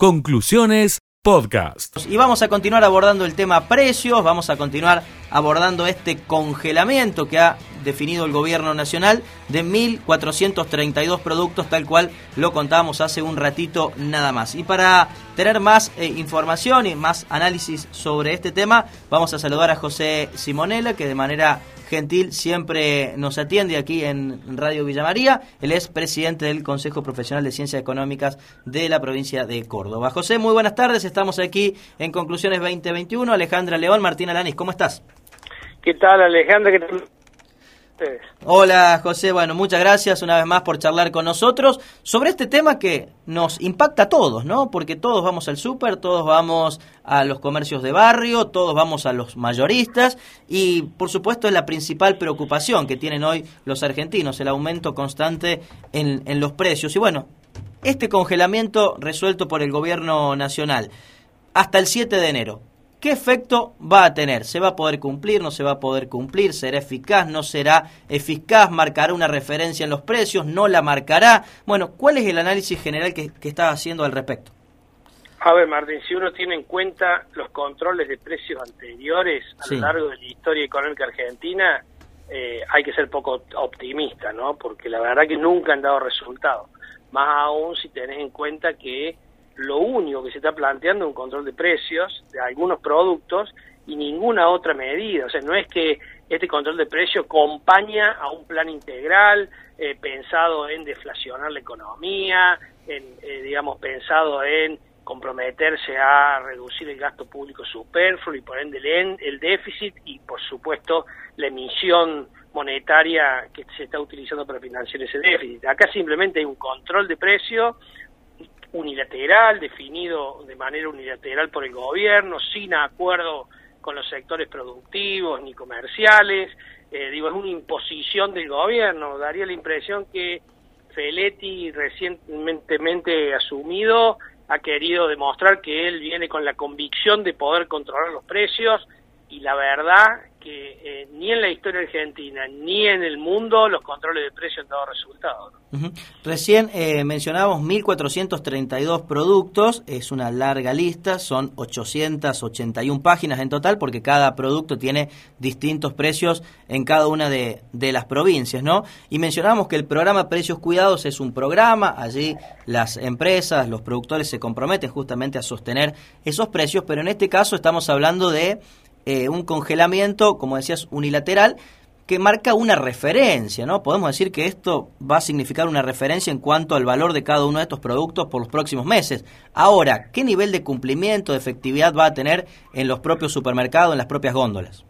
Conclusiones Podcast. Y vamos a continuar abordando el tema precios, vamos a continuar abordando este congelamiento que ha definido el gobierno nacional de 1.432 productos, tal cual lo contábamos hace un ratito nada más. Y para tener más eh, información y más análisis sobre este tema, vamos a saludar a José Simonella, que de manera gentil siempre nos atiende aquí en Radio Villa María. Él es presidente del Consejo Profesional de Ciencias Económicas de la provincia de Córdoba. José, muy buenas tardes. Estamos aquí en Conclusiones 2021. Alejandra León, Martín Alanis, ¿cómo estás? ¿Qué tal, Alejandra? ¿Qué tal? Hola José, bueno, muchas gracias una vez más por charlar con nosotros sobre este tema que nos impacta a todos, ¿no? Porque todos vamos al súper, todos vamos a los comercios de barrio, todos vamos a los mayoristas y por supuesto es la principal preocupación que tienen hoy los argentinos, el aumento constante en, en los precios. Y bueno, este congelamiento resuelto por el gobierno nacional hasta el 7 de enero. ¿Qué efecto va a tener? ¿Se va a poder cumplir? ¿No se va a poder cumplir? ¿Será eficaz? ¿No será eficaz? ¿Marcará una referencia en los precios? ¿No la marcará? Bueno, ¿cuál es el análisis general que, que está haciendo al respecto? A ver, Martín, si uno tiene en cuenta los controles de precios anteriores a lo largo de la historia económica argentina, eh, hay que ser poco optimista, ¿no? Porque la verdad que nunca han dado resultados. Más aún si tenés en cuenta que lo único que se está planteando es un control de precios de algunos productos y ninguna otra medida. O sea, no es que este control de precios acompaña a un plan integral eh, pensado en deflacionar la economía, en, eh, digamos, pensado en comprometerse a reducir el gasto público superfluo y por ende el, el déficit y, por supuesto, la emisión monetaria que se está utilizando para financiar ese déficit. Acá simplemente hay un control de precios, unilateral, definido de manera unilateral por el gobierno, sin acuerdo con los sectores productivos ni comerciales. Eh, digo, es una imposición del gobierno. Daría la impresión que Feletti, recientemente asumido, ha querido demostrar que él viene con la convicción de poder controlar los precios y la verdad que eh, ni en la historia argentina ni en el mundo los controles de precios han dado resultados. Recién eh, mencionábamos 1.432 productos, es una larga lista, son 881 páginas en total porque cada producto tiene distintos precios en cada una de, de las provincias, ¿no? Y mencionábamos que el programa Precios Cuidados es un programa, allí las empresas, los productores se comprometen justamente a sostener esos precios, pero en este caso estamos hablando de eh, un congelamiento, como decías, unilateral, que marca una referencia, ¿no? Podemos decir que esto va a significar una referencia en cuanto al valor de cada uno de estos productos por los próximos meses. Ahora, ¿qué nivel de cumplimiento, de efectividad va a tener en los propios supermercados, en las propias góndolas?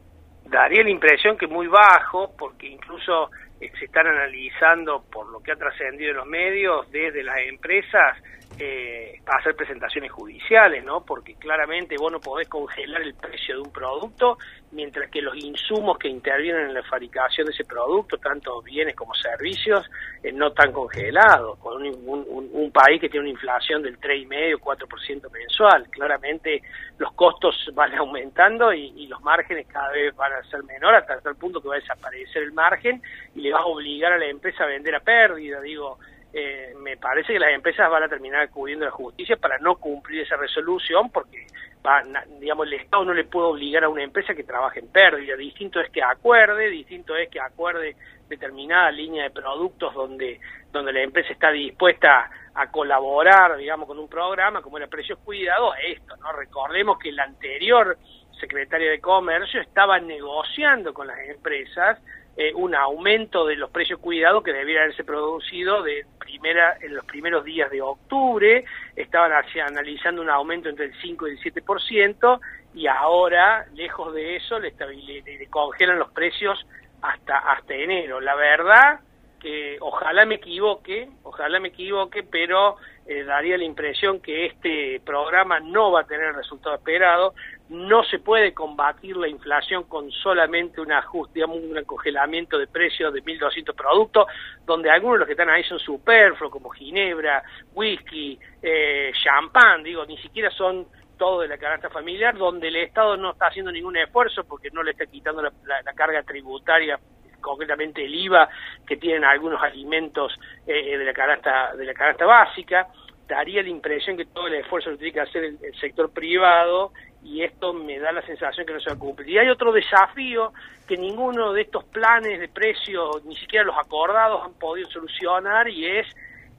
Daría la impresión que muy bajo, porque incluso eh, se están analizando, por lo que ha trascendido en los medios, desde las empresas, eh, hacer presentaciones judiciales, ¿no? Porque claramente vos no podés congelar el precio de un producto, mientras que los insumos que intervienen en la fabricación de ese producto, tanto bienes como servicios, eh, no están congelados. Con un, país que tiene una inflación del 3,5, 4% mensual, claramente los costos van aumentando y, los márgenes cada vez van a ser menores hasta tal punto que va a desaparecer el margen y le vas a obligar a la empresa a vender a pérdida, digo eh, me parece que las empresas van a terminar acudiendo a la justicia para no cumplir esa resolución porque va, digamos el Estado no le puede obligar a una empresa que trabaje en pérdida. Distinto es que acuerde distinto es que acuerde determinada línea de productos donde donde la empresa está dispuesta a colaborar digamos con un programa como era precios cuidados esto no recordemos que el anterior secretario de comercio estaba negociando con las empresas eh, un aumento de los precios cuidados que debiera haberse producido de primera en los primeros días de octubre, estaban analizando un aumento entre el 5 y el 7% y ahora, lejos de eso, le, le, congelan los precios hasta, hasta enero. La verdad que ojalá me equivoque, ojalá me equivoque, pero eh, daría la impresión que este programa no va a tener el resultado esperado. No se puede combatir la inflación con solamente un ajuste, digamos, un congelamiento de precios de 1.200 productos, donde algunos de los que están ahí son superfluos, como ginebra, whisky, eh, champán, digo, ni siquiera son todo de la canasta familiar, donde el Estado no está haciendo ningún esfuerzo porque no le está quitando la carga tributaria concretamente el IVA que tienen algunos alimentos eh, de la canasta de la canasta básica daría la impresión que todo el esfuerzo lo tiene que hacer el, sector privado y esto me da la sensación que no se va a cumplir. Y hay otro desafío que ninguno de estos planes de precios, ni siquiera los acordados, han podido solucionar y es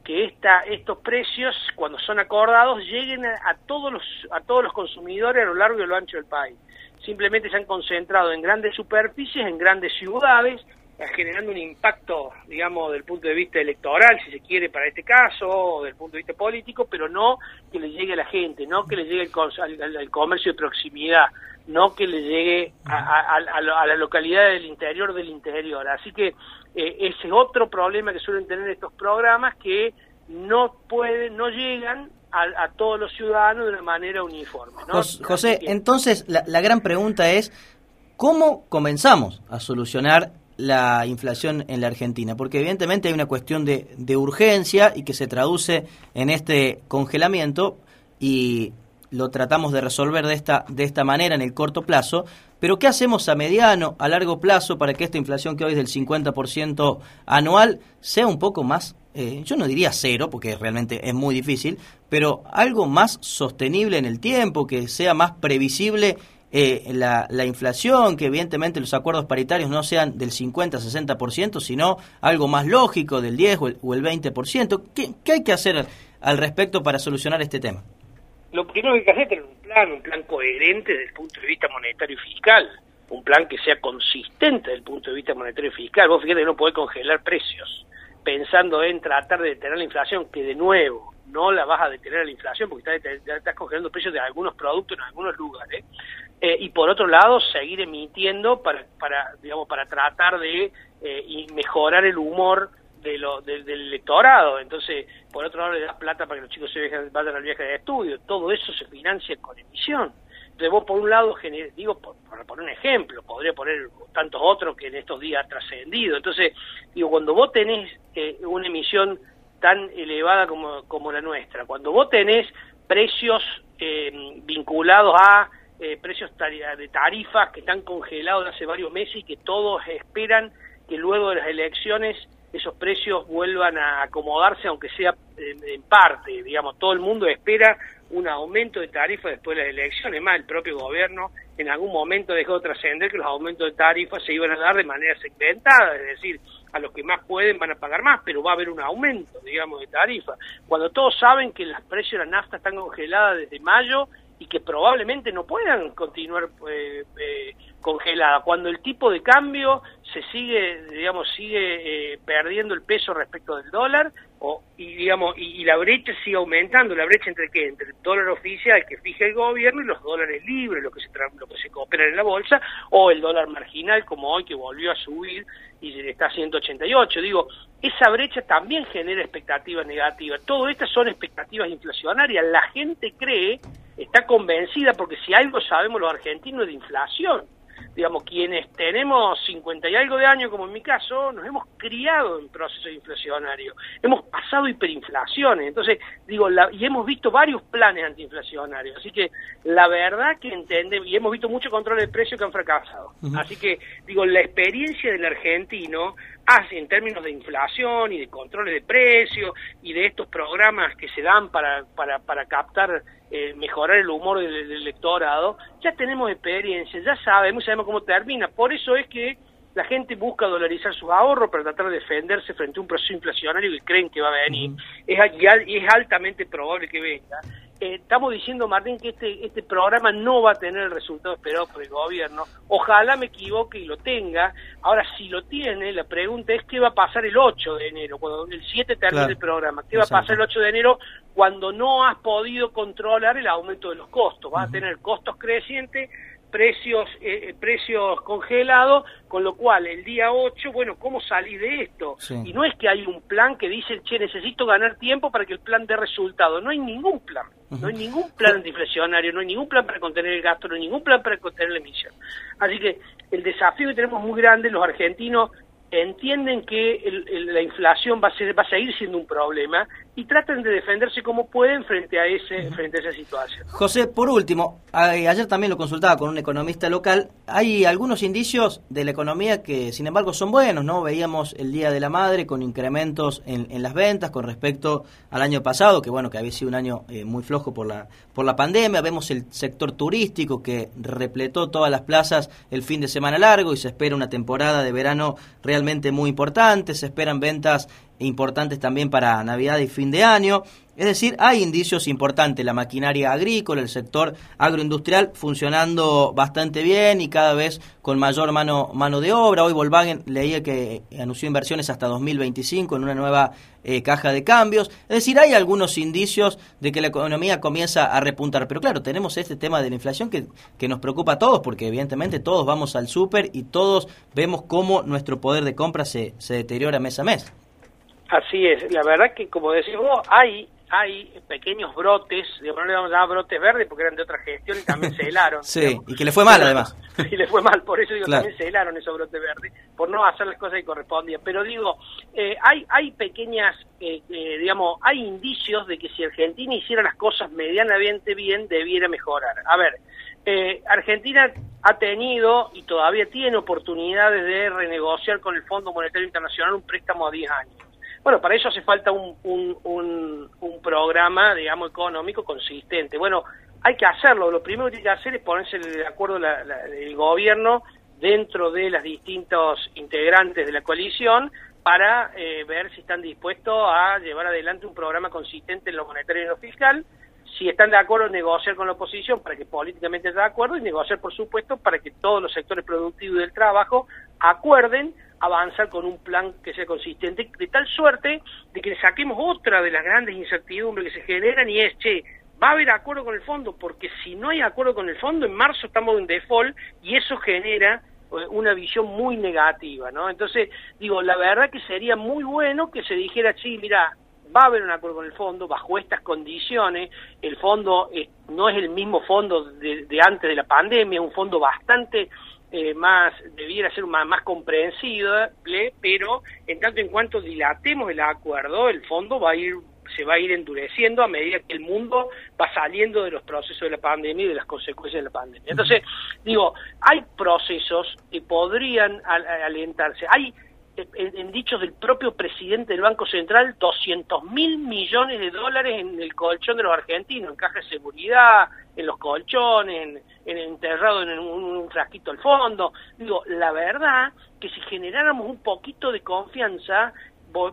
que esta, estos precios, cuando son acordados, lleguen a, todos los, a todos los consumidores a lo largo y a lo ancho del país. Simplemente se han concentrado en grandes superficies, en grandes ciudades, generando un impacto, digamos, del punto de vista electoral, si se quiere, para este caso, o del punto de vista político, pero no que le llegue a la gente, no que le llegue al, comercio de proximidad, no que le llegue a, la localidad del interior del interior. Así que eh, ese es otro problema que suelen tener estos programas que no pueden, no llegan a, todos los ciudadanos de una manera uniforme. José, entonces la, la gran pregunta es, ¿cómo comenzamos a solucionar la inflación en la Argentina? Porque evidentemente hay una cuestión de, de urgencia y que se traduce en este congelamiento y lo tratamos de resolver de esta, de esta manera en el corto plazo, pero ¿qué hacemos a mediano, a largo plazo para que esta inflación que hoy es del 50% anual sea un poco más, eh, yo no diría cero, porque realmente es muy difícil, pero algo más sostenible en el tiempo, que sea más previsible eh, la, la, inflación, que evidentemente los acuerdos paritarios no sean del 50-60%, sino algo más lógico del 10 o el, o el 20%. ¿Qué, ¿Qué, hay que hacer al respecto para solucionar este tema? Lo primero que hay que hacer es tener un plan, un plan coherente desde el punto de vista monetario y fiscal, un plan que sea consistente desde el punto de vista monetario y fiscal. Vos fíjate que no podés congelar precios pensando en tratar de detener la inflación, que de nuevo no la vas a detener la inflación porque estás, estás congelando precios de algunos productos en algunos lugares. Eh, y por otro lado seguir emitiendo para, para digamos para tratar de eh, mejorar el humor de lo, del electorado entonces por otro lado le das plata para que los chicos se vayan al viaje de estudio todo eso se financia con emisión vos por un lado digo por, poner un ejemplo podría poner tantos otros que en estos días ha trascendido. Entonces digo cuando vos tenés eh, una emisión tan elevada como, como la nuestra cuando vos tenés precios vinculados a eh, precios de tarifas que están congelados hace varios meses y que todos esperan que luego de las elecciones esos precios vuelvan a acomodarse, aunque sea en, parte, digamos, todo el mundo espera un aumento de tarifas después de las elecciones, más el propio gobierno en algún momento dejó de trascender que los aumentos de tarifas se iban a dar de manera segmentada, es decir, a los que más pueden van a pagar más, pero va a haber un aumento, digamos, de tarifas. Cuando todos saben que los precios de la nafta están congeladas desde mayo y que probablemente no puedan continuar eh, eh. Cuando el tipo de cambio se sigue, digamos, sigue eh, perdiendo el peso respecto del dólar, o, y digamos, y, la brecha sigue aumentando, la brecha entre qué, entre el dólar oficial que fija el gobierno y los dólares libres, lo que se lo que se coopera en la bolsa, o el dólar marginal como hoy que volvió a subir y está a 188. Digo, esa brecha también genera expectativas negativas. Todo estas son expectativas inflacionarias. La gente cree está convencida, porque si algo sabemos los argentinos de inflación, digamos, quienes tenemos 50 y algo de años, como en mi caso, nos hemos criado en procesos inflacionarios, hemos pasado hiperinflaciones, entonces, digo, y hemos visto varios planes antiinflacionarios, así que la verdad que entendemos, y hemos visto mucho control de precios que han fracasado, así que, digo, la experiencia del argentino hace en términos de inflación y de controles de precios y de estos programas que se dan para, para, para captar eh, mejorar el humor del, electorado, ya tenemos experiencia, ya sabemos, sabemos cómo termina. Por eso es que la gente busca dolarizar sus ahorros para tratar de defenderse frente a un proceso inflacionario que creen que va a venir. es, es altamente probable que venga. Eh, estamos diciendo, Martín, que este, este programa no va a tener el resultado esperado por el gobierno. Ojalá me equivoque y lo tenga. Ahora, si lo tiene, la pregunta es qué va a pasar el 8 de enero, cuando el 7 termine el programa. ¿Qué va a pasar el 8 de enero cuando no has podido controlar el aumento de los costos? Vas a tener costos crecientes precios eh, eh, precios congelados, con lo cual el día 8, bueno, ¿cómo salir de esto? Y no es que hay un plan que dice, che, necesito ganar tiempo para que el plan dé resultado, no hay ningún plan, no hay ningún plan antiinflacionario, no hay ningún plan para contener el gasto, no hay ningún plan para contener la emisión. Así que el desafío que tenemos muy grande, los argentinos entienden que la inflación va a, ser, va a seguir siendo un problema y tratan de defenderse como pueden frente a ese frente a esa situación. José, por último, ayer también lo consultaba con un economista local, hay algunos indicios de la economía que sin embargo son buenos, ¿no? Veíamos el Día de la Madre con incrementos en, las ventas con respecto al año pasado, que bueno, que había sido un año eh, muy flojo por la por la pandemia, vemos el sector turístico que repletó todas las plazas el fin de semana largo y se espera una temporada de verano realmente muy importante, se esperan ventas importantes también para Navidad y fin de año. Es decir, hay indicios importantes, la maquinaria agrícola, el sector agroindustrial funcionando bastante bien y cada vez con mayor mano, mano de obra. Hoy Volkswagen leía que anunció inversiones hasta 2025 en una nueva eh, caja de cambios. Es decir, hay algunos indicios de que la economía comienza a repuntar. Pero claro, tenemos este tema de la inflación que, que nos preocupa a todos, porque evidentemente todos vamos al súper y todos vemos cómo nuestro poder de compra se, se deteriora mes a mes. Así es, la verdad que como decimos, hay hay pequeños brotes, digamos, no le vamos a llamar brotes verdes porque eran de otra gestión y también se helaron. sí, y que le fue mal además. y le fue mal, por eso digo, también se helaron esos brotes verdes, por no hacer las cosas que correspondían. Pero digo, eh, hay, hay pequeñas, eh, eh, digamos, hay indicios de que si Argentina hiciera las cosas medianamente bien, debiera mejorar. A ver, Argentina ha tenido y todavía tiene oportunidades de renegociar con el Fondo Monetario Internacional un préstamo a 10 años bueno, para eso hace falta un, un, un, programa, digamos, económico consistente. Bueno, hay que hacerlo. Lo primero que tiene que hacer es ponerse de acuerdo la, el gobierno dentro de las distintos integrantes de la coalición para eh, ver si están dispuestos a llevar adelante un programa consistente en lo monetario y en lo fiscal. Si están de acuerdo, negociar con la oposición para que políticamente esté de acuerdo y negociar, por supuesto, para que todos los sectores productivos del trabajo acuerden avanzar con un plan que sea consistente, de tal suerte de que saquemos otra de las grandes incertidumbres que se generan y es, che, va a haber acuerdo con el fondo, porque si no hay acuerdo con el fondo, en marzo estamos en default y eso genera eh, una visión muy negativa, ¿no? Entonces, digo, la verdad que sería muy bueno que se dijera, sí, mira, va a haber un acuerdo con el fondo bajo estas condiciones. El fondo eh, no es el mismo fondo de, de, antes de la pandemia, un fondo bastante eh, más debiera ser más, más comprensible, pero en tanto en cuanto dilatemos el acuerdo, el fondo va a ir se va a ir endureciendo a medida que el mundo va saliendo de los procesos de la pandemia y de las consecuencias de la pandemia. Entonces, digo, hay procesos que podrían alentarse. Hay en, dichos del propio presidente del Banco Central, 200 mil millones de dólares en el colchón de los argentinos, en caja de seguridad, en los colchones, en, enterrado en un, un, frasquito al fondo. Digo, la verdad que si generáramos un poquito de confianza,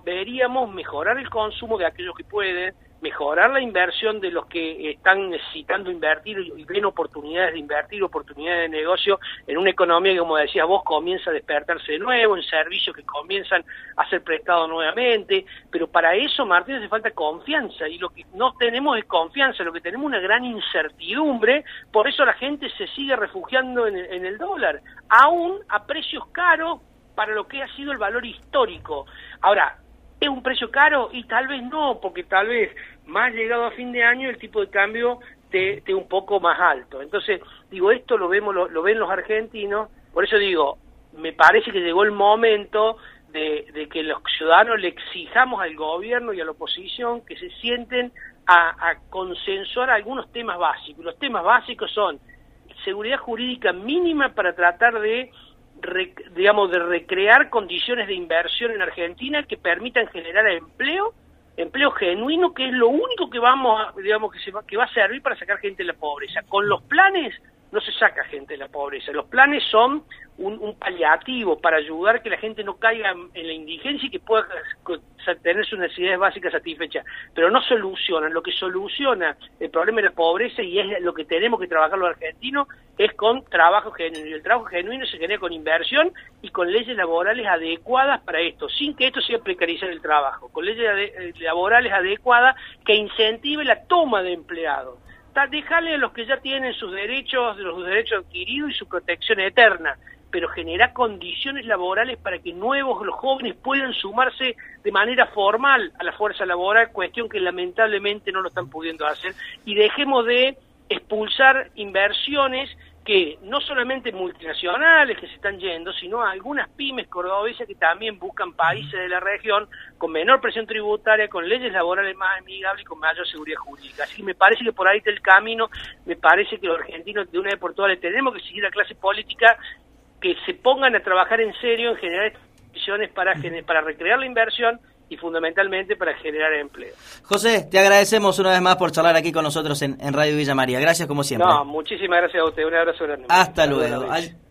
veríamos mejorar el consumo de aquellos que pueden, mejorar la inversión de los que están necesitando invertir y ven oportunidades de invertir, oportunidades de negocio en una economía que, como decías vos, comienza a despertarse de nuevo, en servicios que comienzan a ser prestados nuevamente, pero para eso, Martín, hace falta confianza. Y lo que no tenemos es confianza, lo que tenemos es una gran incertidumbre, por eso la gente se sigue refugiando en el, en el dólar, aún a precios caros para lo que ha sido el valor histórico. Ahora, ¿Es un precio caro? Y tal vez no, porque tal vez más llegado a fin de año el tipo de cambio esté un poco más alto. Entonces, digo, esto lo vemos, lo, ven los argentinos, por eso digo, me parece que llegó el momento de, que los ciudadanos le exijamos al gobierno y a la oposición que se sienten a, a consensuar algunos temas básicos. Los temas básicos son seguridad jurídica mínima para tratar de digamos, de recrear condiciones de inversión en Argentina que permitan generar empleo, empleo genuino, que es lo único que vamos, a, digamos, que, se va, que va a servir para sacar gente de la pobreza. Con los planes no se saca gente de la pobreza. Los planes son un, paliativo para ayudar que la gente no caiga en la indigencia y que pueda tener sus necesidades básicas satisfechas, pero no solucionan. Lo que soluciona el problema de la pobreza y es lo que tenemos que trabajar los argentinos es con trabajo genuino. Y el trabajo genuino se genera con inversión y con leyes laborales adecuadas para esto, sin que esto sea precarizar el trabajo, con leyes eh, laborales adecuadas que incentive la toma de empleados dejarle a los que ya tienen sus derechos, los derechos adquiridos y su protección eterna, pero generar condiciones laborales para que nuevos, los jóvenes puedan sumarse de manera formal a la fuerza laboral, cuestión que lamentablemente no lo están pudiendo hacer, y dejemos de expulsar inversiones que no solamente multinacionales que se están yendo, sino algunas pymes cordobesas que también buscan países de la región con menor presión tributaria, con leyes laborales más amigables y con mayor seguridad jurídica. Así que me parece que por ahí está el camino, me parece que los argentinos de una vez por todas le tenemos que seguir a clase política que se pongan a trabajar en serio en generar condiciones para, para recrear la inversión y fundamentalmente para generar empleo. José, te agradecemos una vez más por charlar aquí con nosotros en, Radio Villa María. Gracias como siempre. No, muchísimas gracias a usted. Un abrazo grande. Hasta luego.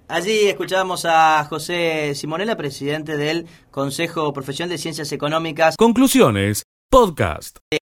Allí escuchábamos a José Simonella, presidente del Consejo Profesional de Ciencias Económicas. Conclusiones, podcast.